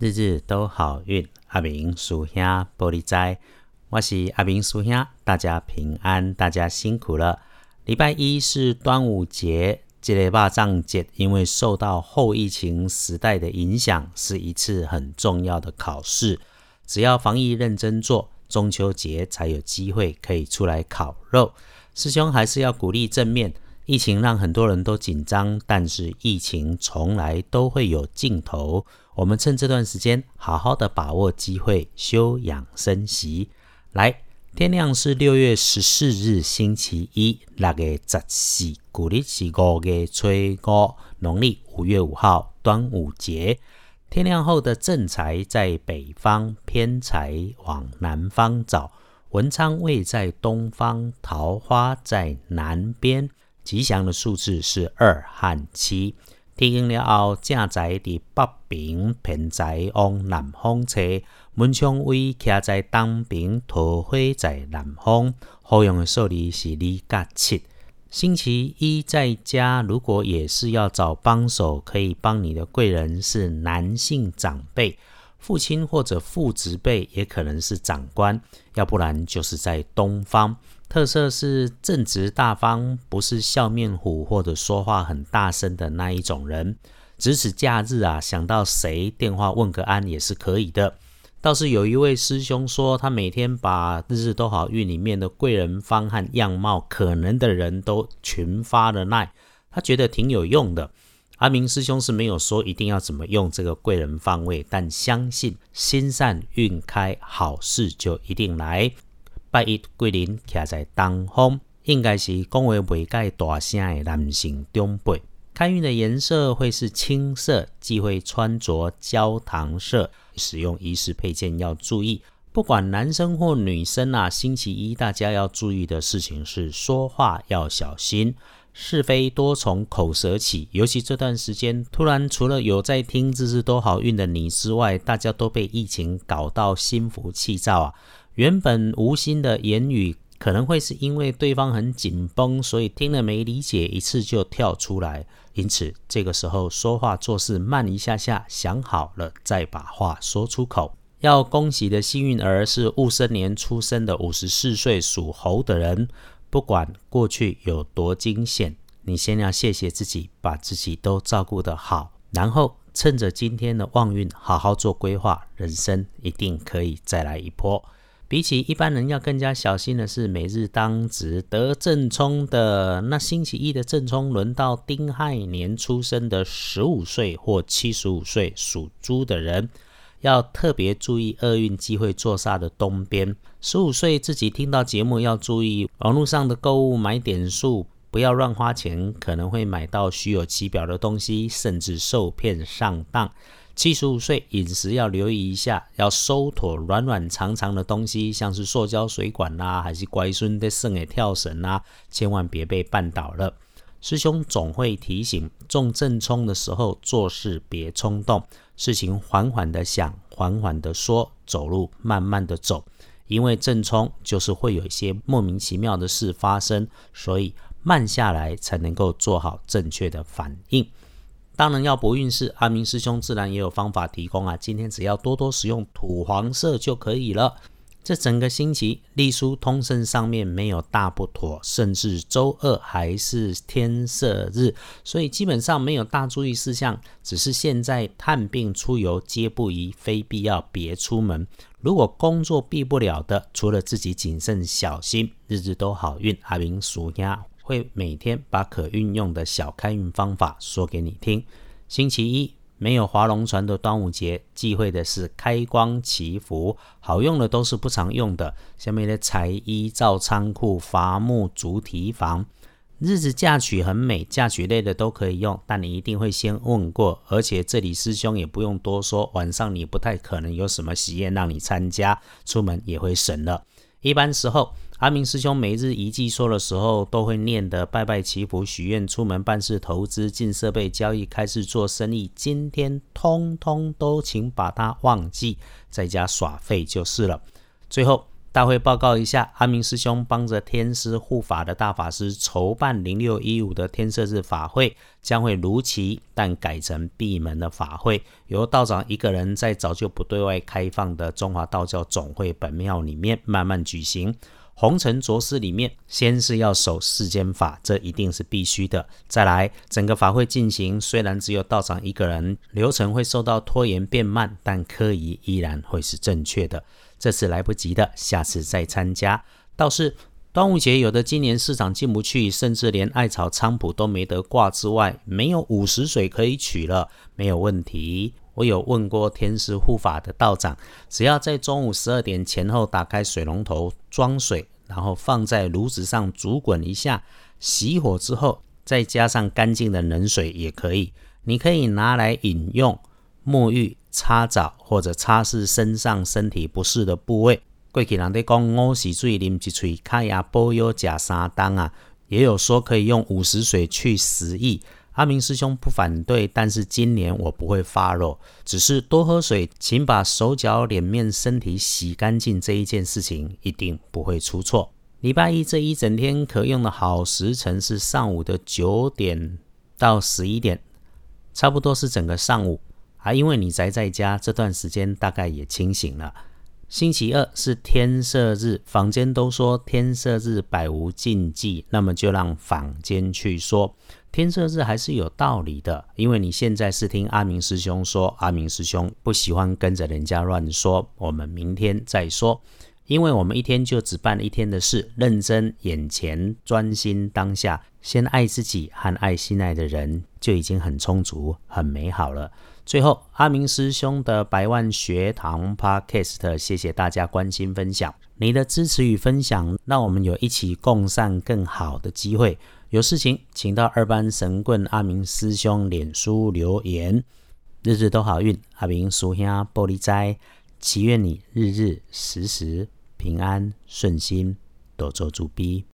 日日都好运，阿明属兄玻璃斋，我是阿明属兄，大家平安，大家辛苦了。礼拜一是端午节，这个霸藏节，因为受到后疫情时代的影响，是一次很重要的考试。只要防疫认真做，中秋节才有机会可以出来烤肉。师兄还是要鼓励正面。疫情让很多人都紧张，但是疫情从来都会有尽头。我们趁这段时间，好好的把握机会，休养生息。来，天亮是六月十四日星期一，那个十四，古历是五月初五，农历五月五号，端午节。天亮后的正财在北方，偏财往南方找。文昌位在东方，桃花在南边。吉祥的数字是二和七。天阴了后，正在伫北边，偏在往南方车。门窗位徛在东边，桃花在南方。好用的数字是二甲七。星期一在家，如果也是要找帮手，可以帮你的贵人是男性长辈，父亲或者父职辈，也可能是长官，要不然就是在东方。特色是正直大方，不是笑面虎或者说话很大声的那一种人。只此假日啊，想到谁电话问个安也是可以的。倒是有一位师兄说，他每天把日日都好运里面的贵人方和样貌可能的人都群发了奈，他觉得挺有用的。阿明师兄是没有说一定要怎么用这个贵人方位，但相信心善运开，好事就一定来。拜一贵人徛在东方，应该是讲话袂介大声的男性长辈。开运的颜色会是青色，忌讳穿着焦糖色。使用仪式配件要注意，不管男生或女生啊，星期一大家要注意的事情是说话要小心，是非多从口舌起。尤其这段时间，突然除了有在听日日都好运的你之外，大家都被疫情搞到心浮气躁啊。原本无心的言语，可能会是因为对方很紧绷，所以听了没理解，一次就跳出来。因此，这个时候说话做事慢一下下，想好了再把话说出口。要恭喜的幸运儿是戊申年出生的五十四岁属猴的人。不管过去有多惊险，你先要谢谢自己，把自己都照顾得好，然后趁着今天的旺运，好好做规划，人生一定可以再来一波。比起一般人要更加小心的是，每日当值得正冲的那星期一的正冲，轮到丁亥年出生的十五岁或七十五岁属猪的人，要特别注意厄运机会坐煞的东边。十五岁自己听到节目要注意，网络上的购物买点数不要乱花钱，可能会买到虚有其表的东西，甚至受骗上当。七十五岁饮食要留意一下，要收妥软软长长的东西，像是塑胶水管啦，还是乖孙的剩的跳绳啦，千万别被绊倒了。师兄总会提醒，中正冲的时候做事别冲动，事情缓缓的想，缓缓的说，走路慢慢的走，因为正冲就是会有一些莫名其妙的事发生，所以慢下来才能够做好正确的反应。当然要不运势，阿明师兄自然也有方法提供啊。今天只要多多使用土黄色就可以了。这整个星期隶书通胜上面没有大不妥，甚至周二还是天色日，所以基本上没有大注意事项。只是现在探病出游皆不宜，非必要别出门。如果工作避不了的，除了自己谨慎小心，日日都好运。阿明属鸭。会每天把可运用的小开运方法说给你听。星期一没有划龙船的端午节，忌讳的是开光祈福，好用的都是不常用的，下面的财衣造仓库伐木竹提房。日子嫁娶很美，嫁娶类的都可以用，但你一定会先问过。而且这里师兄也不用多说，晚上你不太可能有什么喜宴让你参加，出门也会省了。一般时候。阿明师兄每日一记说的时候，都会念的拜拜祈福许愿，出门办事投资进设备交易开始做生意，今天通通都请把它忘记，在家耍废就是了。最后大会报告一下，阿明师兄帮着天师护法的大法师筹办零六一五的天赦日法会，将会如期，但改成闭门的法会，由道长一个人在早就不对外开放的中华道教总会本庙里面慢慢举行。红尘浊世里面，先是要守世间法，这一定是必须的。再来，整个法会进行，虽然只有道长一个人，流程会受到拖延变慢，但科仪依然会是正确的。这次来不及的，下次再参加。倒是端午节，有的今年市场进不去，甚至连艾草菖蒲都没得挂之外，没有午时水可以取了，没有问题。我有问过天师护法的道长，只要在中午十二点前后打开水龙头装水，然后放在炉子上煮滚一下，熄火之后，再加上干净的冷水也可以。你可以拿来饮用。沐浴、擦澡或者擦拭身上身体不适的部位。过去人哋讲五洗水啉一喙，卡牙保佑假三当啊，也有说可以用午时水去十亿。阿明师兄不反对，但是今年我不会发肉，只是多喝水，请把手脚、脸面、身体洗干净这一件事情一定不会出错。礼拜一这一整天可用的好时辰是上午的九点到十一点，差不多是整个上午。啊，因为你宅在家这段时间，大概也清醒了。星期二是天赦日，坊间都说天赦日百无禁忌，那么就让坊间去说天赦日还是有道理的。因为你现在是听阿明师兄说，阿明师兄不喜欢跟着人家乱说，我们明天再说。因为我们一天就只办一天的事，认真眼前，专心当下，先爱自己和爱心爱的人，就已经很充足、很美好了。最后，阿明师兄的百万学堂 Podcast，谢谢大家关心分享，你的支持与分享，让我们有一起共善更好的机会。有事情，请到二班神棍阿明师兄脸书留言。日日都好运，阿明叔兄玻璃斋。祈愿你日日时时平安顺心，多做主逼。